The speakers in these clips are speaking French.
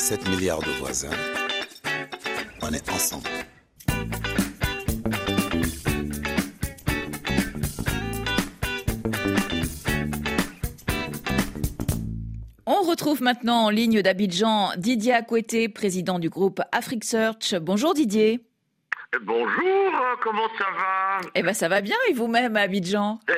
7 milliards de voisins. On est ensemble. On retrouve maintenant en ligne d'Abidjan Didier Akouete, président du groupe Afrique Search. Bonjour Didier. Bonjour, comment ça va? Eh ben ça va bien et vous-même à Abidjan? Eh,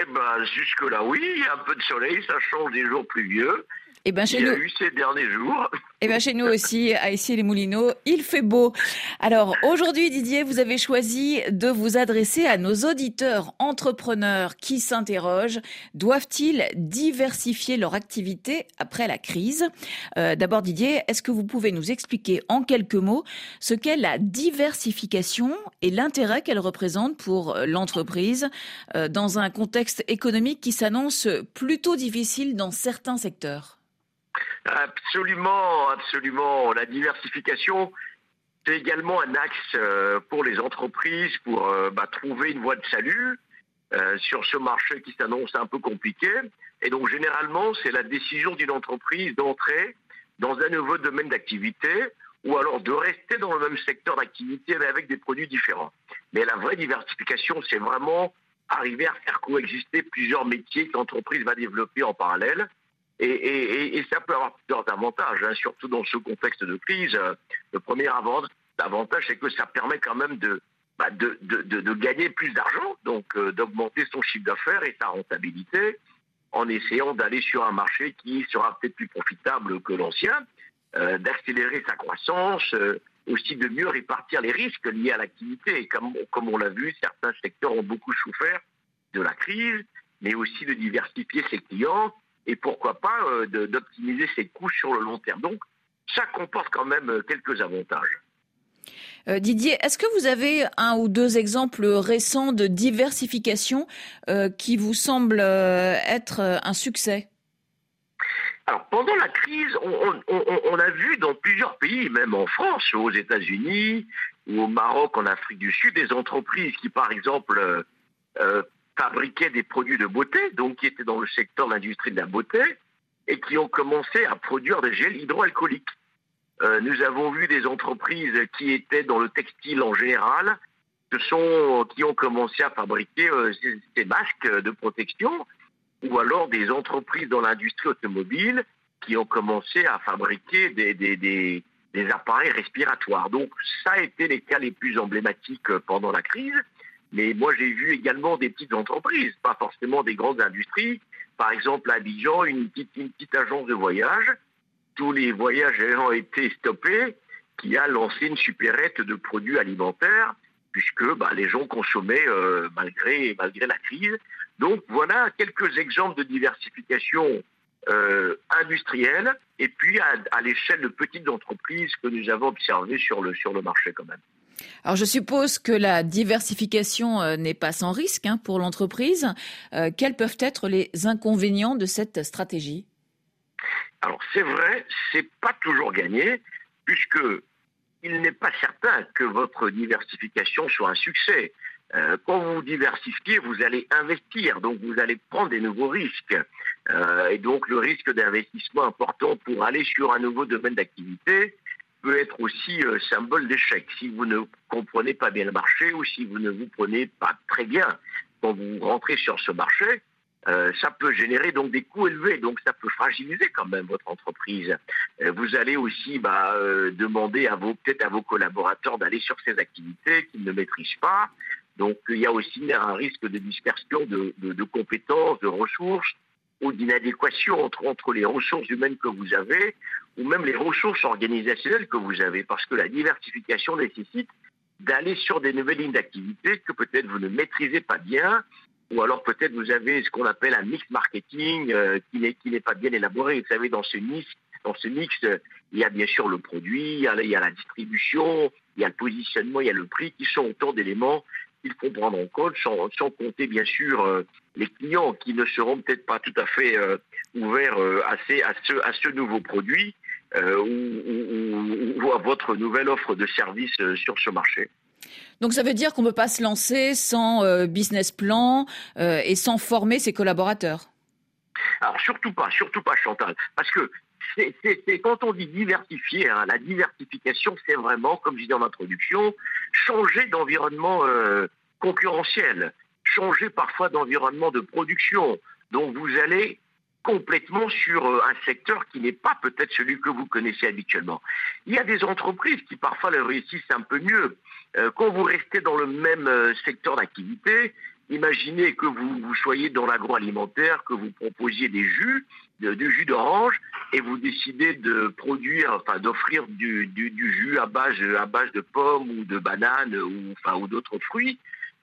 eh ben jusque là oui, il y a un peu de soleil, ça change des jours pluvieux. Eh ben chez il y nous, a eu ces derniers jours. eh ben chez nous aussi, à ici les Moulineaux, il fait beau. Alors aujourd'hui, Didier, vous avez choisi de vous adresser à nos auditeurs entrepreneurs qui s'interrogent doivent-ils diversifier leur activité après la crise? Euh, D'abord, Didier, est-ce que vous pouvez nous expliquer en quelques mots ce qu'est la diversification et l'intérêt qu'elle représente pour euh, l'entreprise euh, dans un contexte économique qui s'annonce plutôt difficile dans certains secteurs? Absolument, absolument. La diversification, c'est également un axe euh, pour les entreprises pour euh, bah, trouver une voie de salut euh, sur ce marché qui s'annonce un peu compliqué. Et donc généralement, c'est la décision d'une entreprise d'entrer dans un nouveau domaine d'activité ou alors de rester dans le même secteur d'activité mais avec des produits différents. Mais la vraie diversification, c'est vraiment arriver à faire coexister plusieurs métiers que l'entreprise va développer en parallèle. Et, et, et, ça peut avoir plusieurs avantages, hein, surtout dans ce contexte de crise. Le premier avantage, c'est que ça permet quand même de, bah, de, de, de, gagner plus d'argent, donc euh, d'augmenter son chiffre d'affaires et sa rentabilité, en essayant d'aller sur un marché qui sera peut-être plus profitable que l'ancien, euh, d'accélérer sa croissance, euh, aussi de mieux répartir les risques liés à l'activité. Et comme, comme on l'a vu, certains secteurs ont beaucoup souffert de la crise, mais aussi de diversifier ses clients et pourquoi pas euh, d'optimiser ses coûts sur le long terme. Donc, ça comporte quand même euh, quelques avantages. Euh, Didier, est-ce que vous avez un ou deux exemples récents de diversification euh, qui vous semblent être un succès? Alors pendant la crise, on, on, on, a vu dans plusieurs pays, même en France, aux États-Unis ou au Maroc, en Afrique du Sud, des entreprises qui, par exemple, fabriquaient des produits de beauté, donc qui étaient dans le secteur de l'industrie de la beauté, et qui ont commencé à produire des gels hydroalcooliques. Euh, nous avons vu des entreprises qui étaient dans le textile en général, qui ont commencé à fabriquer euh, ces, masques de protection, ou alors des entreprises dans l'industrie automobile qui ont commencé à fabriquer des, des, des, des appareils respiratoires. Donc ça a été les cas les plus emblématiques pendant la crise. Mais moi, j'ai vu également des petites entreprises, pas forcément des grandes industries. Par exemple, à Abidjan, une petite, agence de voyage. Tous les voyages ayant été stoppés, qui a lancé une supérette de produits alimentaires, puisque bah, les gens consommaient euh, malgré, la crise. Donc voilà quelques exemples de diversification euh, industrielle et puis à, à l'échelle de petites entreprises que nous avons observées sur le, sur le marché quand même. Alors je suppose que la diversification euh, n'est pas sans risque hein, pour l'entreprise. Euh, quels peuvent être les inconvénients de cette stratégie? Alors c'est vrai, c'est pas toujours gagné, puisque il n'est pas certain que votre diversification soit un succès. Euh, quand vous diversifiez, vous allez investir, donc vous allez prendre des nouveaux risques. Et donc le risque d'investissement important pour aller sur un nouveau domaine d'activité, peut être aussi euh, symbole d'échec. Si vous ne comprenez pas bien le marché ou si vous ne vous prenez pas très bien quand vous rentrez sur ce marché, euh, ça peut générer donc des coûts élevés, donc ça peut fragiliser quand même votre entreprise. Euh, vous allez aussi bah, demander à vos peut-être à vos collaborateurs d'aller sur ces activités qu'ils ne maîtrisent pas. Donc il y a aussi un risque de dispersion de, de, de compétences, de ressources ou d'inadéquation entre, les ressources humaines que vous avez ou même les ressources organisationnelles que vous avez, parce que la diversification nécessite d'aller sur des nouvelles lignes d'activité que peut-être vous ne maîtrisez pas bien, ou alors peut-être vous avez ce qu'on appelle un mix marketing euh, qui n'est qui n'est pas bien élaboré. Vous savez, dans ce mix, dans ce mix, euh, il y a bien sûr le produit, il y a, il y a la distribution, il y a le positionnement, il y a le prix, qui sont autant d'éléments qu'il faut prendre en compte, sans, sans compter bien sûr euh, les clients qui ne seront peut-être pas tout à fait euh, ouverts euh, à, ces, à, ce, à ce nouveau produit euh, ou, ou, ou, à votre nouvelle offre de service sur ce marché. Donc ça veut dire qu'on ne peut pas se lancer sans business plan et sans former ses collaborateurs? Alors surtout pas, surtout pas Chantal, parce que c'est quand on dit diversifier, hein, la diversification, c'est vraiment, comme je disais en introduction, changer d'environnement euh, concurrentiel, changer parfois d'environnement de production. Donc vous allez complètement sur euh, un secteur qui n'est pas peut-être celui que vous connaissez habituellement. Il y a des entreprises qui parfois le réussissent un peu mieux. Euh, quand vous restez dans le même secteur d'activité, Imaginez que vous, soyez dans l'agroalimentaire, que vous proposiez des jus, du jus d'orange, et vous décidez de produire, enfin d'offrir du, jus à base, à base de pommes ou de bananes ou, enfin, ou d'autres fruits.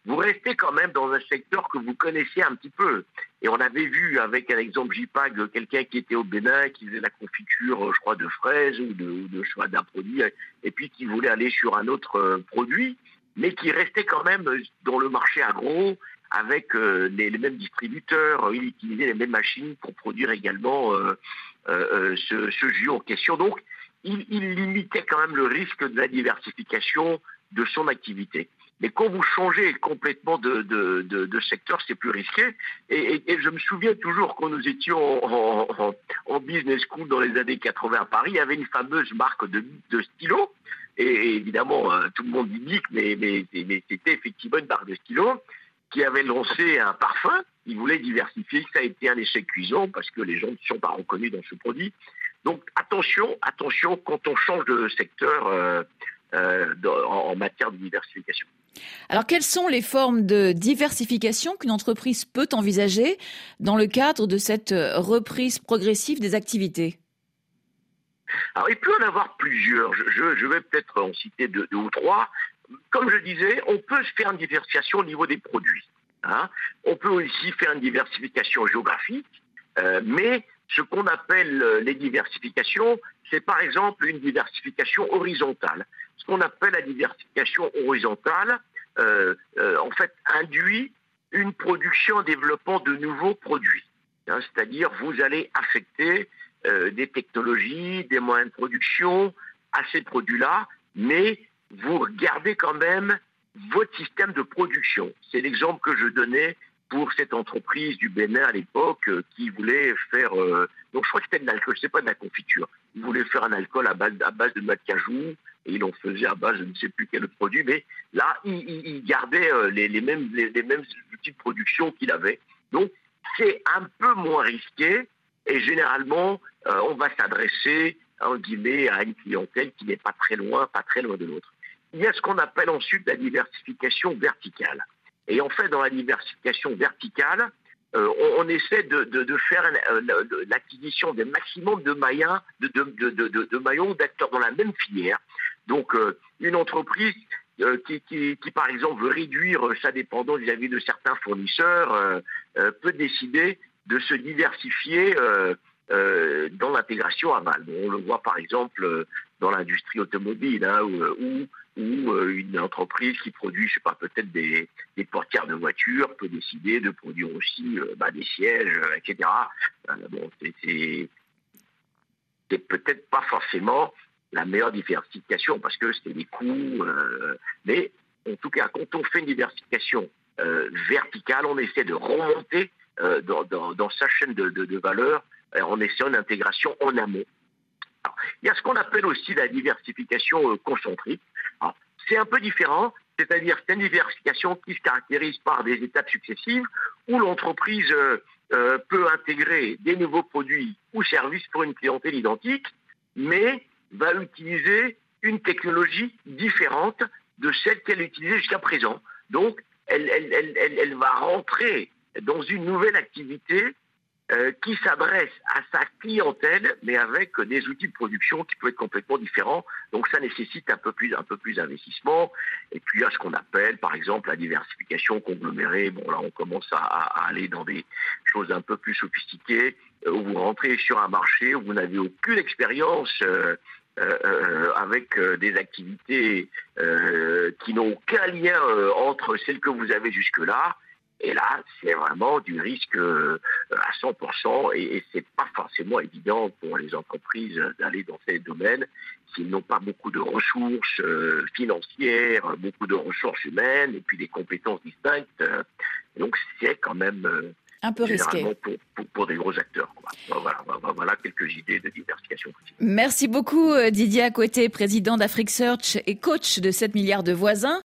Vous restez quand même dans un secteur que vous connaissez un petit peu. Et on avait vu avec un exemple JPAG quelqu'un qui était au Bénin, qui faisait la confiture, je crois, de fraises ou de, de d'un produit, et puis qui voulait aller sur un autre euh, produit mais qui restait quand même dans le marché agro avec euh, les, mêmes distributeurs, il utilisait les mêmes machines pour produire également euh, euh, ce, jus en question. Donc, il, limitait quand même le risque de la diversification de son activité. Mais quand vous changez complètement de, secteur, c'est plus risqué. Et, je me souviens toujours quand nous étions en, business school dans les années 80 à Paris, il y avait une fameuse marque de, de stylos. Et, évidemment, tout le monde dit Bic, mais, mais c'était effectivement une marque de stylos qui avait lancé un parfum. Il voulait diversifier. Ça a été un échec cuisant parce que les gens ne sont pas reconnus dans ce produit. Donc attention, attention quand on change de secteur euh, euh, en, matière de diversification. Alors quelles sont les formes de diversification qu'une entreprise peut envisager dans le cadre de cette reprise progressive des activités? Alors, il peut en avoir plusieurs. Je, vais peut-être en citer deux, ou trois comme je disais, on peut faire une diversification au niveau des produits. Hein. On peut aussi faire une diversification géographique, euh, mais ce qu'on appelle euh, les diversifications, c'est par exemple une diversification horizontale. Ce qu'on appelle la diversification horizontale, euh, en fait, induit une production en développement de nouveaux produits. Hein. C'est-à-dire, vous allez affecter des technologies, des moyens de production à ces produits-là, mais vous gardez quand même votre système de production. C'est l'exemple que je donnais pour cette entreprise du Bénin à l'époque euh, qui voulait faire, euh, donc je crois que c'était de l'alcool, c'est pas de la confiture. Ils voulaient faire un alcool à base, à base de noix de cajou et ils en faisaient à base de ne sais plus quel produit, mais là, ils, gardaient euh, les, mêmes, les, mêmes outils de production qu'il avait. Donc, c'est un peu moins risqué et généralement, on va s'adresser, en guillemets, à une clientèle qui n'est pas très loin, pas très loin de l'autre il y a ce qu'on appelle ensuite la diversification verticale. Et en fait, dans la diversification verticale, euh, on, essaie de, faire euh, l'acquisition des maximum de maillons, d'acteurs dans la même filière. Donc, euh, une entreprise qui, par exemple, veut réduire sa dépendance vis-à-vis de certains fournisseurs peut décider de se diversifier dans l'intégration aval. on le voit par exemple dans l'industrie automobile, hein, où, euh, une entreprise qui produit, je sais pas, peut-être des, portières de voitures peut décider de produire aussi euh, bah, des sièges, euh, etc. c'est peut-être pas forcément la meilleure diversification parce que c'est des coûts, mais en tout cas, quand on fait une diversification verticale, on essaie de remonter dans, sa chaîne de valeur en essayant une intégration en amont. Il y a ce qu'on appelle aussi la diversification concentrique. C'est un peu différent, c'est-à-dire c'est une diversification qui se caractérise par des étapes successives où l'entreprise euh, euh, peut intégrer des nouveaux produits ou services pour une clientèle identique, mais va utiliser une technologie différente de celle qu'elle utilisait jusqu'à présent. Donc, elle, va rentrer dans une nouvelle activité euh, qui s'adresse à sa clientèle, mais avec des outils de production qui peuvent être complètement différents. Donc ça nécessite un peu plus, un peu plus d'investissement. Et puis il y a ce qu'on appelle, par exemple, la diversification conglomérée. Bon là, on commence à, aller dans des choses un peu plus sophistiquées, euh, où vous rentrez sur un marché où vous n'avez aucune expérience. Euh, avec des activités qui n'ont aucun lien entre celles que vous avez jusque-là, et là, c'est vraiment du risque euh, à 100% et, et c'est pas forcément évident pour les entreprises d'aller dans ces domaines s'ils n'ont pas beaucoup de ressources euh, financières, beaucoup de ressources humaines et puis des compétences distinctes. Donc c'est quand même Un peu risqué. Pour, pour, des gros acteurs. Voilà, voilà, quelques idées de diversification Merci beaucoup Didier Aqueté, président d'Afrique Search et coach de 7 milliards de voisins.